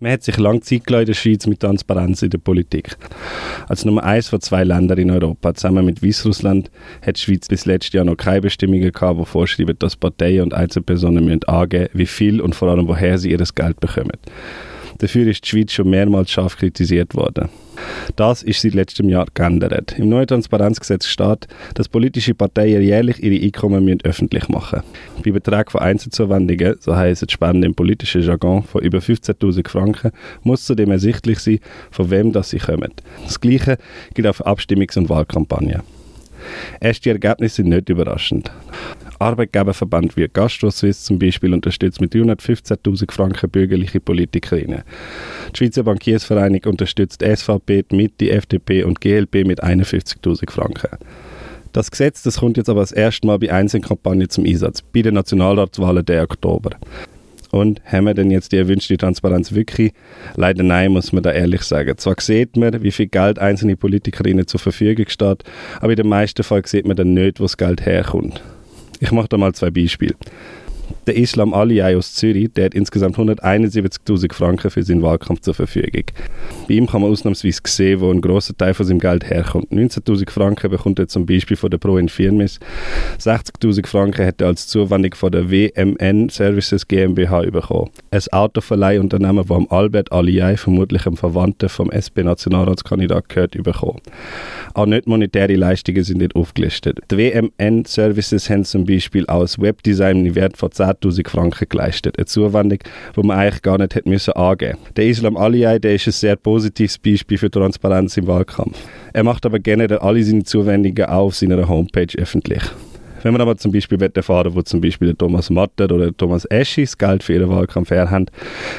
Man hat sich lange Zeit in der Schweiz mit Transparenz in der Politik. Als Nummer eins von zwei Ländern in Europa, zusammen mit Weißrussland, hat die Schweiz bis letztes Jahr noch keine Bestimmungen gehabt, die vorschreiben, dass Parteien und Einzelpersonen müssen angeben wie viel und vor allem woher sie ihr Geld bekommen. Dafür ist die Schweiz schon mehrmals scharf kritisiert worden. Das ist seit letztem Jahr geändert. Im neuen Transparenzgesetz steht, dass politische Parteien jährlich ihre Einkommen müssen öffentlich machen müssen. Bei Beträgen von Einzelzuwendungen, so heisst die Spende im politischen Jargon, von über 15.000 Franken, muss zudem ersichtlich sein, von wem das sie kommen. Das Gleiche gilt auch für Abstimmungs- und Wahlkampagnen. Erste Ergebnisse sind nicht überraschend. Arbeitgeberverband wie Gastro Suisse zum Beispiel unterstützt mit 315.000 Franken bürgerliche Politikerinnen. Die Schweizer Bankiersvereinigung unterstützt SVP, die Mitte, FDP und GLP mit 51.000 Franken. Das Gesetz das kommt jetzt aber das erste Mal bei Einzelkampagnen zum Einsatz, bei den Nationalratswahlen der Oktober. Und haben wir denn jetzt die erwünschte Transparenz wirklich? Leider nein, muss man da ehrlich sagen. Zwar sieht man, wie viel Geld einzelne Politikerinnen zur Verfügung steht, aber in den meisten Fällen sieht man dann nicht, wo das Geld herkommt. Ich mache da mal zwei Beispiele. Der Islam Aliyah aus Zürich, der hat insgesamt 171.000 Franken für seinen Wahlkampf zur Verfügung. Bei ihm kann man ausnahmsweise sehen, wo ein großer Teil von seinem Geld herkommt. 19.000 Franken bekommt er zum Beispiel von der Pro Infirmis, 60.000 Franken hat er als Zuwendung von der WMN Services GmbH bekommen. Ein Autoverleihunternehmen, das Albert Aliyah, vermutlich ein Verwandter vom SP-Nationalratskandidat, gehört, bekommen. Auch nicht monetäre Leistungen sind nicht aufgelistet. Die WMN Services haben zum Beispiel aus Webdesign im Wert von 10.000 Franken geleistet. Eine Zuwendung, die man eigentlich gar nicht hätte müssen angeben Der Islam Aliyah, der ist ein sehr positives Beispiel für Transparenz im Wahlkampf. Er macht aber generell alle seine Zuwendungen auch auf seiner Homepage öffentlich. Wenn man aber zum Beispiel erfahren wo zum Beispiel Thomas Matter oder der Thomas Eschi das Geld für ihren Wahlkampf herhaben,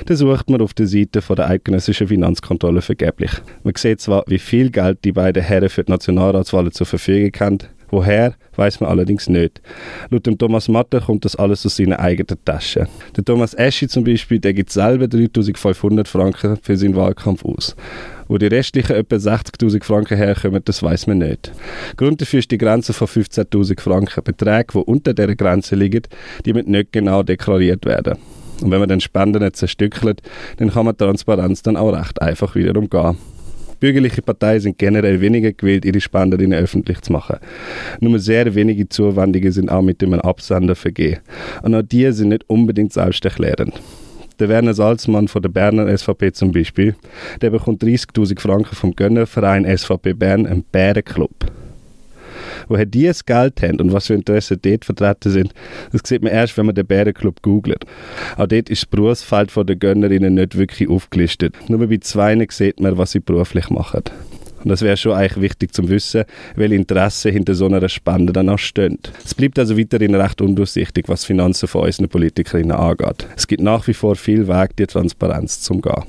dann sucht man auf der Seite von der eidgenössischen Finanzkontrolle vergeblich. Man sieht zwar, wie viel Geld die beiden Herren für die Nationalratswahlen zur Verfügung haben, Woher, weiß man allerdings nicht. Laut dem Thomas Matter kommt das alles aus seiner eigenen Tasche. Der Thomas Eschi zum Beispiel, der gibt selber 3500 Franken für seinen Wahlkampf aus. Wo die restlichen etwa 60.000 Franken herkommen, das weiß man nicht. Grund dafür ist die Grenze von 15.000 Franken. Beträge, die unter dieser Grenze liegen, die müssen nicht genau deklariert werden. Und wenn man den Spenden nicht zerstückelt, dann kann man Transparenz dann auch recht einfach wieder umgehen. Bürgerliche Parteien sind generell weniger gewillt, ihre Spenderinnen öffentlich zu machen. Nur sehr wenige Zuwendungen sind auch mit dem Absender vergeben. Und auch die sind nicht unbedingt selbsterklärend. Der Werner Salzmann von der Berner SVP zum Beispiel, der bekommt 30.000 Franken vom Gönnerverein SVP Bern, einem Bärenclub woher die das Geld haben und was für Interessen dort vertreten sind, das sieht man erst, wenn man den Bärenclub googelt. Auch dort ist das Berufsfeld der Gönnerinnen nicht wirklich aufgelistet. Nur bei zwei sieht man, was sie beruflich machen. Und das wäre schon eigentlich wichtig zu wissen, welche Interessen hinter so einer Spende dann auch stehen. Es bleibt also weiterhin recht undurchsichtig, was Finanzen von unseren Politikerinnen angeht. Es gibt nach wie vor viel Weg, die Transparenz zu umgehen.